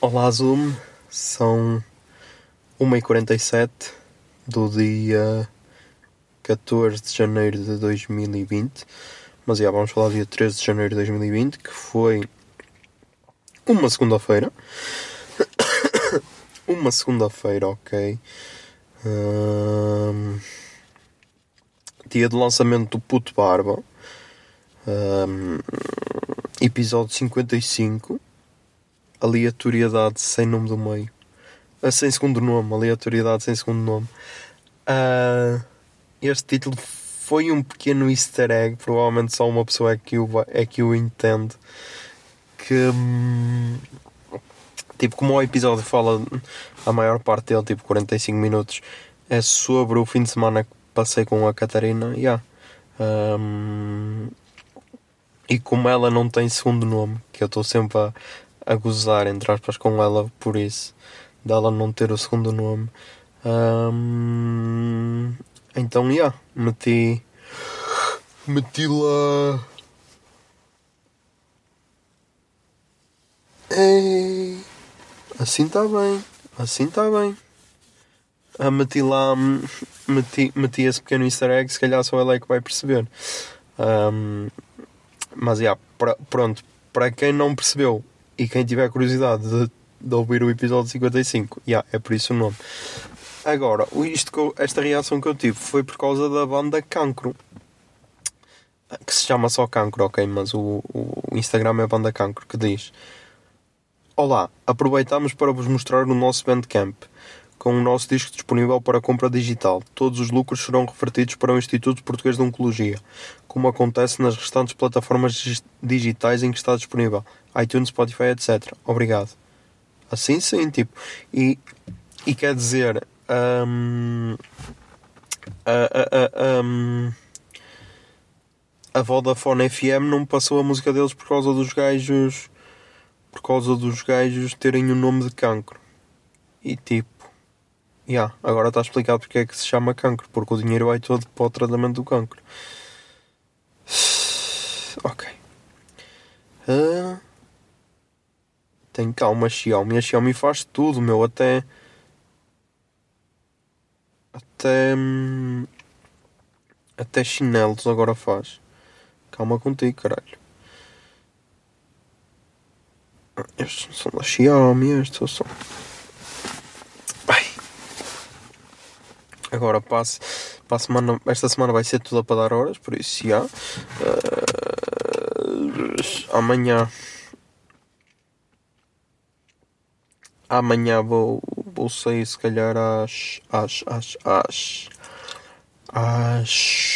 Olá, Zoom. São 1h47 do dia 14 de janeiro de 2020. Mas já vamos falar do dia 13 de janeiro de 2020, que foi uma segunda-feira. uma segunda-feira, ok. Ahm, dia de lançamento do Puto Barba. Ahm, episódio 55 aleatoriedade sem nome do meio. Ah, sem segundo nome, aleatoriedade sem segundo nome. Ah, este título foi um pequeno easter egg, provavelmente só uma pessoa é que o, é que o entende. Que hum, tipo, como o episódio fala, a maior parte dele, tipo 45 minutos, é sobre o fim de semana que passei com a Catarina. Yeah. Hum, e como ela não tem segundo nome, que eu estou sempre a, a gozar, entre aspas, com ela por isso, dela não ter o segundo nome. Ahm, então, yeah, meti. Meti lá. Ei, assim está bem, assim está bem. Ah, meti lá, meti, meti esse pequeno easter egg, se calhar só ela é que vai perceber. Ahm, mas, yeah, pra- pronto, para quem não percebeu e quem tiver curiosidade de, de ouvir o episódio 55, yeah, é por isso o nome. Agora, isto esta reação que eu tive foi por causa da banda Cancro, que se chama só Cancro, ok? Mas o, o Instagram é banda Cancro, que diz: Olá, aproveitamos para vos mostrar o nosso Bandcamp. Com o nosso disco disponível para compra digital, todos os lucros serão revertidos para o Instituto Português de Oncologia, como acontece nas restantes plataformas dig- digitais em que está disponível, iTunes, Spotify, etc. Obrigado. Assim sim, tipo. E, e quer dizer. hum, a, a, a, hum, a Vodafone FM não passou a música deles por causa dos gajos. Por causa dos gajos terem o nome de cancro. E tipo. Yeah, agora está explicado porque é que se chama cancro, porque o dinheiro vai todo para o tratamento do cancro. Ok. Ah, tem calma, Xiaomi. A Xiaomi faz tudo, meu. Até. Até. hum, Até chinelos agora faz. Calma contigo, caralho. Ah, Estes não são da Xiaomi, estes são. Ai. Agora passo, a semana, esta semana vai ser tudo a dar horas, por isso já. Ah, amanhã. Amanhã vou, vou sair se calhar às. às. às. às. às.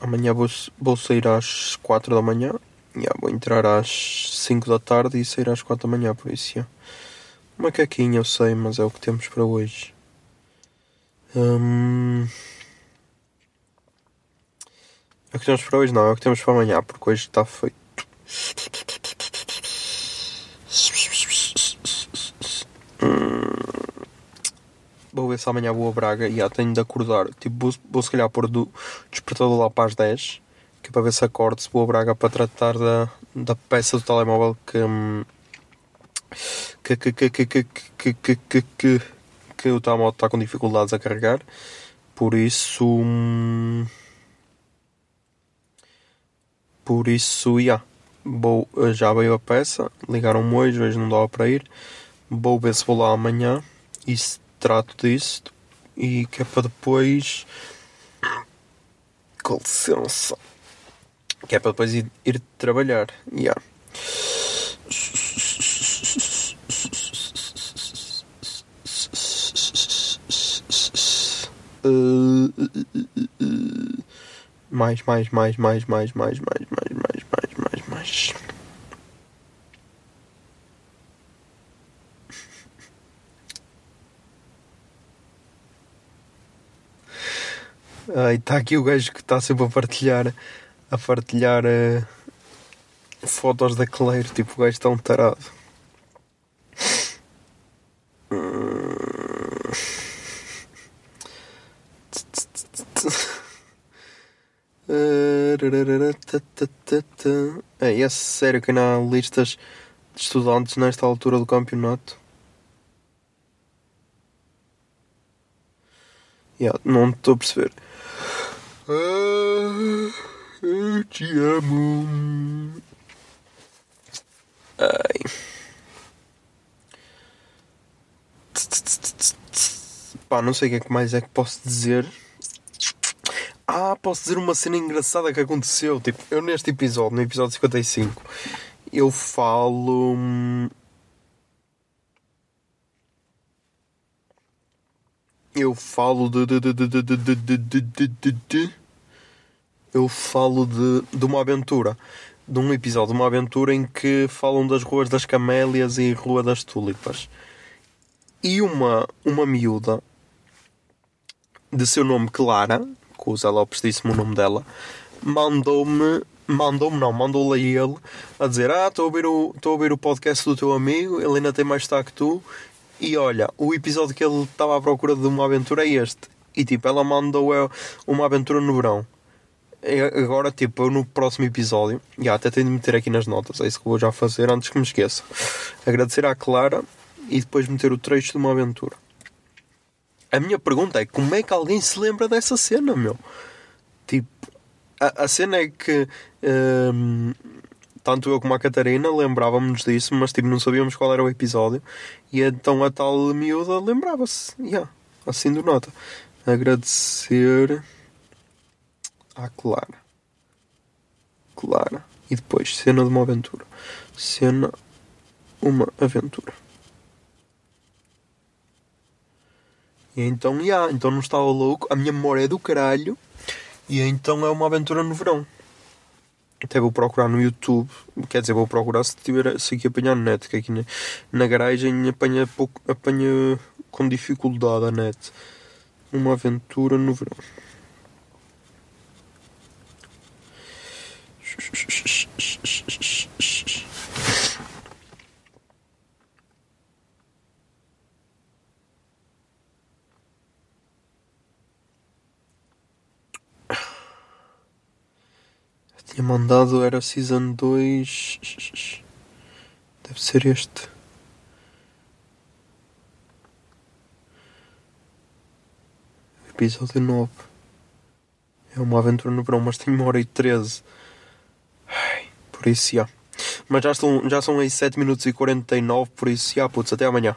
Amanhã vou, vou sair às 4 da manhã. Já, vou entrar às 5 da tarde e sair às 4 da manhã, por isso já. Macaquinho, eu sei, mas é o que temos para hoje. Hum... É o que temos para hoje, não, é o que temos para amanhã, porque hoje está feito. Hum, Vou ver se amanhã vou a Braga e já tenho de acordar. Tipo, vou, vou se calhar pôr do despertador lá para as 10, que é para ver se acordo se vou a Braga para tratar da, da peça do telemóvel que. hum, que, que, que, que, que, que, que, que, que, o telemóvel está com dificuldades a carregar. Por isso. hum, Por isso, eh, já veio a peça, ligaram-me hoje, hoje não dava para ir. Vou ver se vou lá amanhã e se trato disso. E que é para depois. Com licença. Que é para depois ir, ir trabalhar. Yeah. Uh, mais, mais, mais, mais, mais, mais, mais, mais, mais, mais, mais, mais. Ai, está aqui o gajo que está sempre a partilhar a partilhar eh, fotos da Cleiro, tipo o gajo está um tarado. É, é sério que não há listas de estudantes nesta altura do campeonato? Yeah, não estou a perceber. Ah, eu te amo. Ai. Pá, não sei o que é que mais é que posso dizer. Ah, posso dizer uma cena engraçada que aconteceu. Tipo, eu neste episódio, no episódio 55, eu falo. Eu falo de. de, de, Eu falo de, de uma aventura. De um episódio, de uma aventura em que falam das ruas das Camélias e Rua das Tulipas. E uma, uma miúda de seu nome Clara, que o Zé Lopes disse-me o nome dela, mandou-me, mandou-me não, mandou-lhe a ele a dizer: Ah, estou a, ouvir o- estou a ouvir o podcast do teu amigo, ele ainda tem mais destaque que tu. E olha, o episódio que ele estava à procura de uma aventura é este. E tipo, ela mandou uma aventura no verão. E agora, tipo, eu no próximo episódio, já até tenho de meter aqui nas notas, é isso que vou já fazer antes que me esqueça. Agradecer à Clara e depois meter o trecho de uma aventura. A minha pergunta é como é que alguém se lembra dessa cena, meu? Tipo, a, a cena é que hum, tanto eu como a Catarina lembrávamos disso, mas tipo, não sabíamos qual era o episódio. E então a tal miúda lembrava-se. Yeah, assim do nota. Agradecer à Clara. Clara. E depois, cena de uma aventura. Cena, uma aventura. E então, yeah, então não estava louco. A minha memória é do caralho. E então é uma aventura no verão. Até vou procurar no YouTube. Quer dizer, vou procurar se tiver se aqui apanhar net. Que aqui na, na garagem apanha, pouco, apanha com dificuldade a net. Uma aventura no verão. Tinha mandado, era Season 2. Deve ser este. Episódio 9. É uma aventura no verão, mas tem uma hora e 13. Ai, por isso, já. Mas já, estão, já são aí 7 minutos e 49, por isso, já, putz, até amanhã.